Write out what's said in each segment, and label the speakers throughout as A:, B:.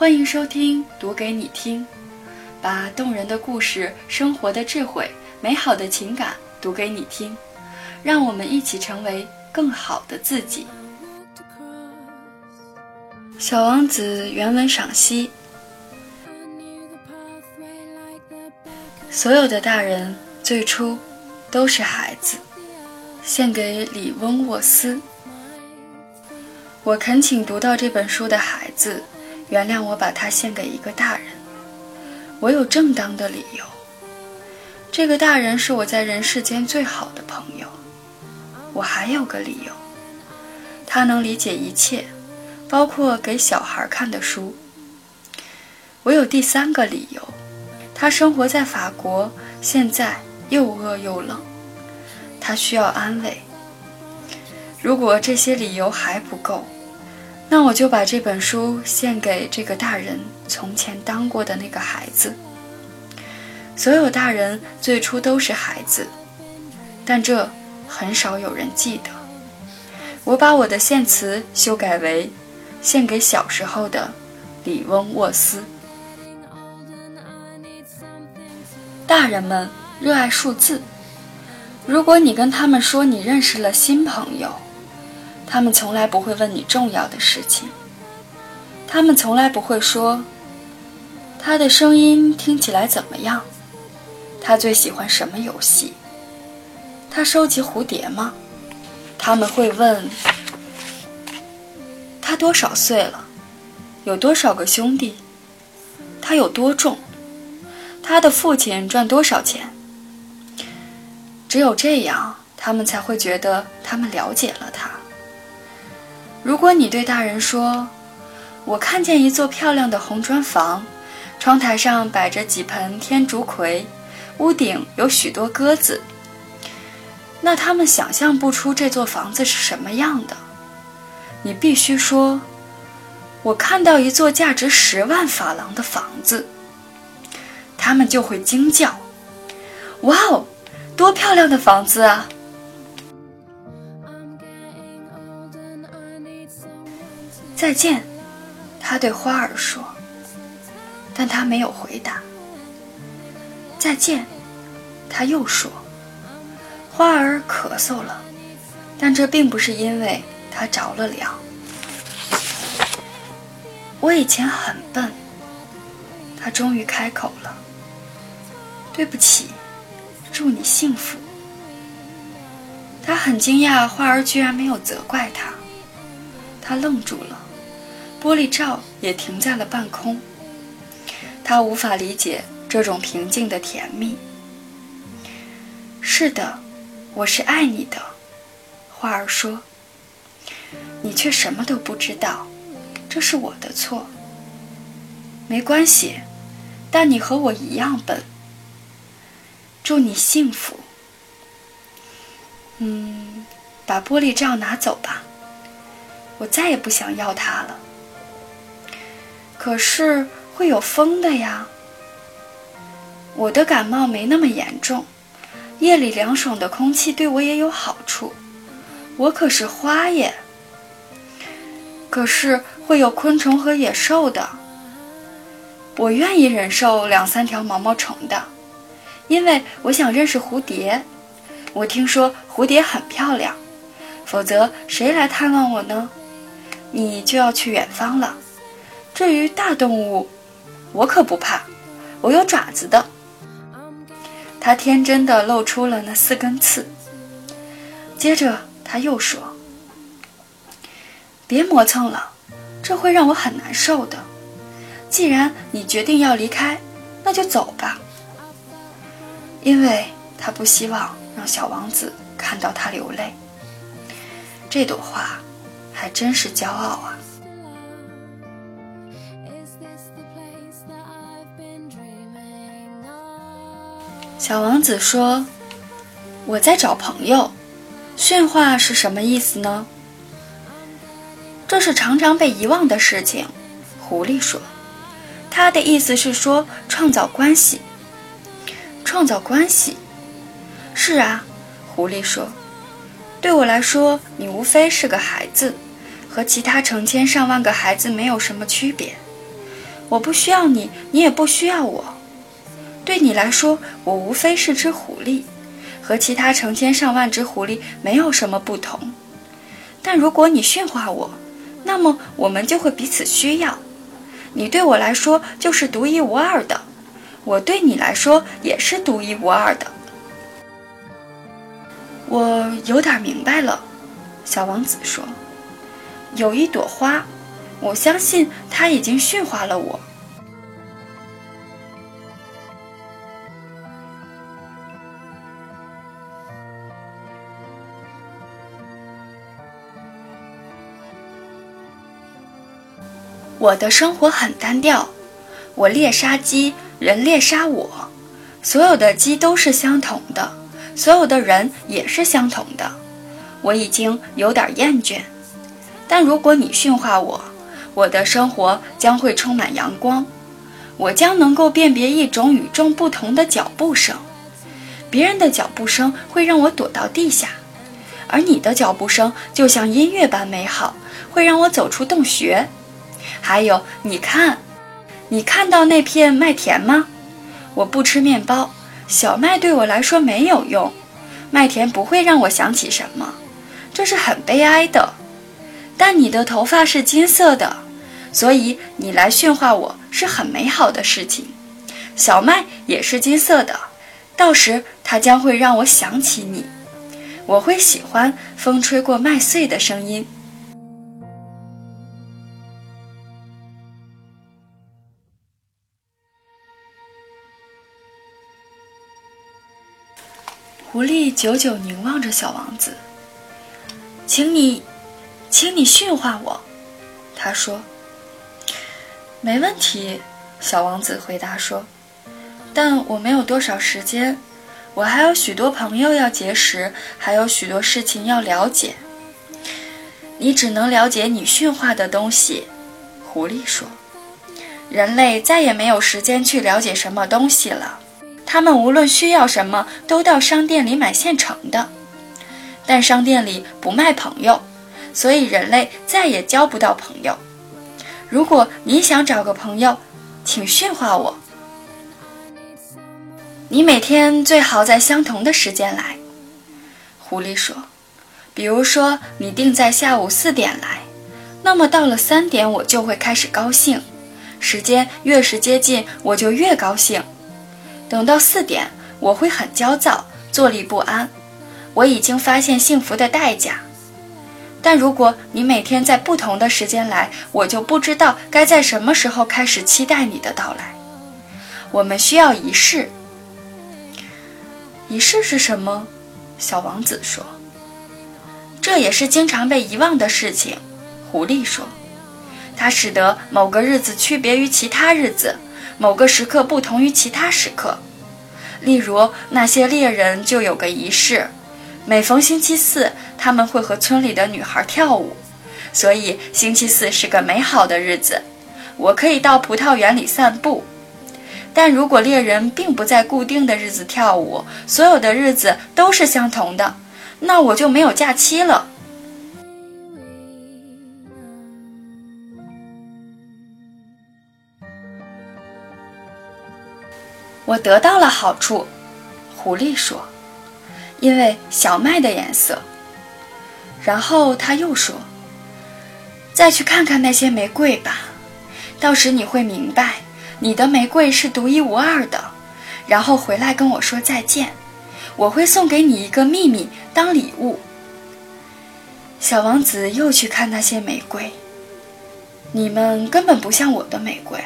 A: 欢迎收听《读给你听》，把动人的故事、生活的智慧、美好的情感读给你听，让我们一起成为更好的自己。《小王子》原文赏析：所有的大人最初都是孩子。献给李翁沃斯。我恳请读到这本书的孩子。原谅我把它献给一个大人，我有正当的理由。这个大人是我在人世间最好的朋友。我还有个理由，他能理解一切，包括给小孩看的书。我有第三个理由，他生活在法国，现在又饿又冷，他需要安慰。如果这些理由还不够。那我就把这本书献给这个大人从前当过的那个孩子。所有大人最初都是孩子，但这很少有人记得。我把我的献词修改为献给小时候的李翁沃斯。大人们热爱数字，如果你跟他们说你认识了新朋友。他们从来不会问你重要的事情。他们从来不会说：“他的声音听起来怎么样？他最喜欢什么游戏？他收集蝴蝶吗？”他们会问：“他多少岁了？有多少个兄弟？他有多重？他的父亲赚多少钱？”只有这样，他们才会觉得他们了解了他。如果你对大人说：“我看见一座漂亮的红砖房，窗台上摆着几盆天竺葵，屋顶有许多鸽子。”那他们想象不出这座房子是什么样的。你必须说：“我看到一座价值十万法郎的房子。”他们就会惊叫：“哇哦，多漂亮的房子啊！”再见，他对花儿说。但他没有回答。再见，他又说。花儿咳嗽了，但这并不是因为他着了凉。我以前很笨。他终于开口了。对不起，祝你幸福。他很惊讶，花儿居然没有责怪他。他愣住了。玻璃罩也停在了半空。他无法理解这种平静的甜蜜。是的，我是爱你的，花儿说。你却什么都不知道，这是我的错。没关系，但你和我一样笨。祝你幸福。嗯，把玻璃罩拿走吧。我再也不想要它了。可是会有风的呀。我的感冒没那么严重，夜里凉爽的空气对我也有好处。我可是花耶。可是会有昆虫和野兽的。我愿意忍受两三条毛毛虫的，因为我想认识蝴蝶。我听说蝴蝶很漂亮，否则谁来探望我呢？你就要去远方了。至于大动物，我可不怕，我有爪子的。他天真的露出了那四根刺。接着他又说：“别磨蹭了，这会让我很难受的。既然你决定要离开，那就走吧。”因为他不希望让小王子看到他流泪。这朵花还真是骄傲啊。小王子说：“我在找朋友。驯化是什么意思呢？这是常常被遗忘的事情。”狐狸说：“他的意思是说创造关系。创造关系。是啊。”狐狸说：“对我来说，你无非是个孩子，和其他成千上万个孩子没有什么区别。我不需要你，你也不需要我。对你来说，我无非是只狐狸，和其他成千上万只狐狸没有什么不同。但如果你驯化我，那么我们就会彼此需要。你对我来说就是独一无二的，我对你来说也是独一无二的。我有点明白了，小王子说：“有一朵花。”我相信他已经驯化了我。我的生活很单调，我猎杀鸡，人猎杀我，所有的鸡都是相同的，所有的人也是相同的。我已经有点厌倦，但如果你驯化我，我的生活将会充满阳光，我将能够辨别一种与众不同的脚步声。别人的脚步声会让我躲到地下，而你的脚步声就像音乐般美好，会让我走出洞穴。还有，你看，你看到那片麦田吗？我不吃面包，小麦对我来说没有用，麦田不会让我想起什么，这是很悲哀的。但你的头发是金色的，所以你来驯化我是很美好的事情。小麦也是金色的，到时它将会让我想起你。我会喜欢风吹过麦穗的声音。狐狸久久凝望着小王子，请你。请你驯化我，他说。没问题，小王子回答说。但我没有多少时间，我还有许多朋友要结识，还有许多事情要了解。你只能了解你驯化的东西，狐狸说。人类再也没有时间去了解什么东西了，他们无论需要什么，都到商店里买现成的，但商店里不卖朋友。所以人类再也交不到朋友。如果你想找个朋友，请驯化我。你每天最好在相同的时间来。狐狸说：“比如说，你定在下午四点来，那么到了三点我就会开始高兴。时间越是接近，我就越高兴。等到四点，我会很焦躁，坐立不安。我已经发现幸福的代价。”但如果你每天在不同的时间来，我就不知道该在什么时候开始期待你的到来。我们需要仪式。仪式是什么？小王子说。这也是经常被遗忘的事情。狐狸说。它使得某个日子区别于其他日子，某个时刻不同于其他时刻。例如，那些猎人就有个仪式。每逢星期四，他们会和村里的女孩跳舞，所以星期四是个美好的日子。我可以到葡萄园里散步，但如果猎人并不在固定的日子跳舞，所有的日子都是相同的，那我就没有假期了。我得到了好处，狐狸说。因为小麦的颜色。然后他又说：“再去看看那些玫瑰吧，到时你会明白，你的玫瑰是独一无二的。然后回来跟我说再见，我会送给你一个秘密当礼物。”小王子又去看那些玫瑰。你们根本不像我的玫瑰，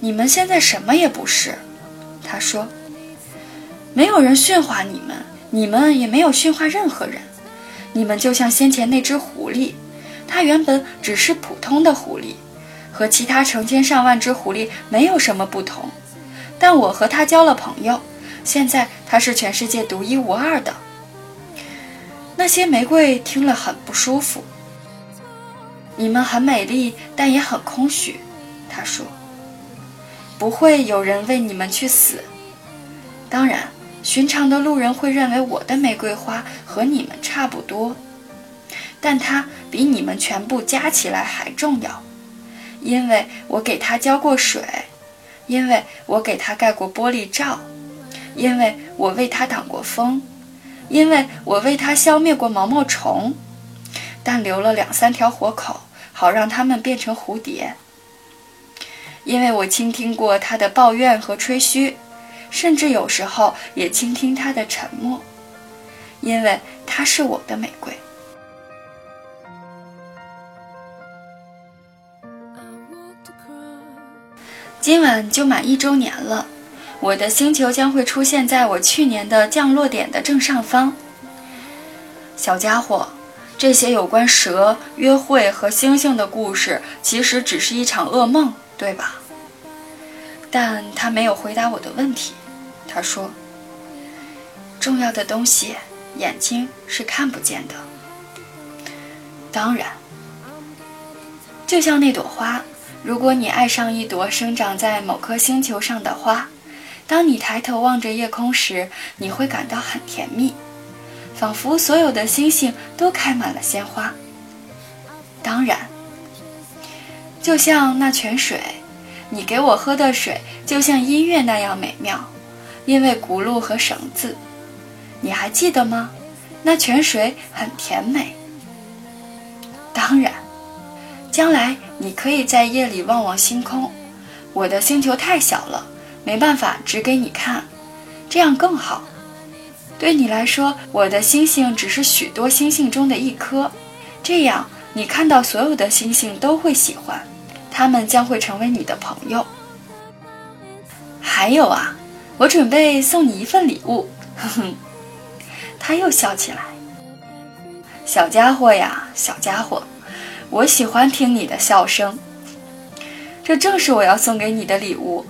A: 你们现在什么也不是。他说：“没有人驯化你们。”你们也没有驯化任何人，你们就像先前那只狐狸，它原本只是普通的狐狸，和其他成千上万只狐狸没有什么不同。但我和它交了朋友，现在它是全世界独一无二的。那些玫瑰听了很不舒服。你们很美丽，但也很空虚，他说。不会有人为你们去死，当然。寻常的路人会认为我的玫瑰花和你们差不多，但它比你们全部加起来还重要，因为我给它浇过水，因为我给它盖过玻璃罩，因为我为它挡过风，因为我为它消灭过毛毛虫，但留了两三条活口，好让它们变成蝴蝶。因为我倾听过他的抱怨和吹嘘，甚至有时候也倾听他的沉默，因为他是我的玫瑰。今晚就满一周年了，我的星球将会出现在我去年的降落点的正上方。小家伙，这些有关蛇、约会和星星的故事，其实只是一场噩梦，对吧？但他没有回答我的问题。他说：“重要的东西，眼睛是看不见的。当然，就像那朵花。”如果你爱上一朵生长在某颗星球上的花，当你抬头望着夜空时，你会感到很甜蜜，仿佛所有的星星都开满了鲜花。当然，就像那泉水，你给我喝的水就像音乐那样美妙，因为轱辘和绳子。你还记得吗？那泉水很甜美。当然。将来你可以在夜里望望星空，我的星球太小了，没办法指给你看，这样更好。对你来说，我的星星只是许多星星中的一颗，这样你看到所有的星星都会喜欢，他们将会成为你的朋友。还有啊，我准备送你一份礼物，哼哼，他又笑起来。小家伙呀，小家伙。我喜欢听你的笑声，这正是我要送给你的礼物。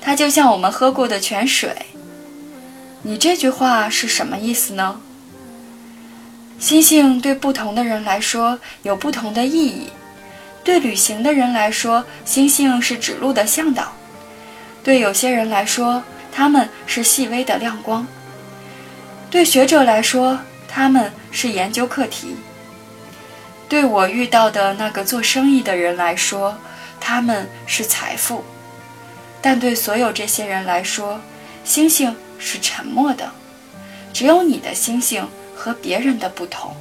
A: 它就像我们喝过的泉水。你这句话是什么意思呢？星星对不同的人来说有不同的意义。对旅行的人来说，星星是指路的向导；对有些人来说，他们是细微的亮光；对学者来说，他们是研究课题。对我遇到的那个做生意的人来说，他们是财富；但对所有这些人来说，星星是沉默的。只有你的星星和别人的不同。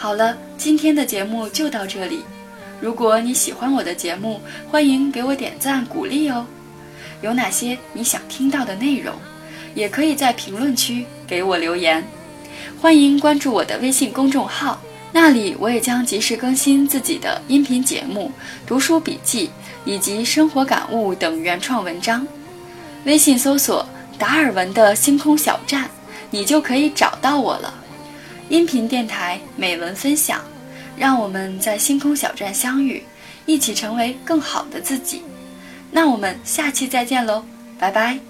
A: 好了，今天的节目就到这里。如果你喜欢我的节目，欢迎给我点赞鼓励哦。有哪些你想听到的内容，也可以在评论区给我留言。欢迎关注我的微信公众号，那里我也将及时更新自己的音频节目、读书笔记以及生活感悟等原创文章。微信搜索“达尔文的星空小站”，你就可以找到我了。音频电台美文分享，让我们在星空小站相遇，一起成为更好的自己。那我们下期再见喽，拜拜。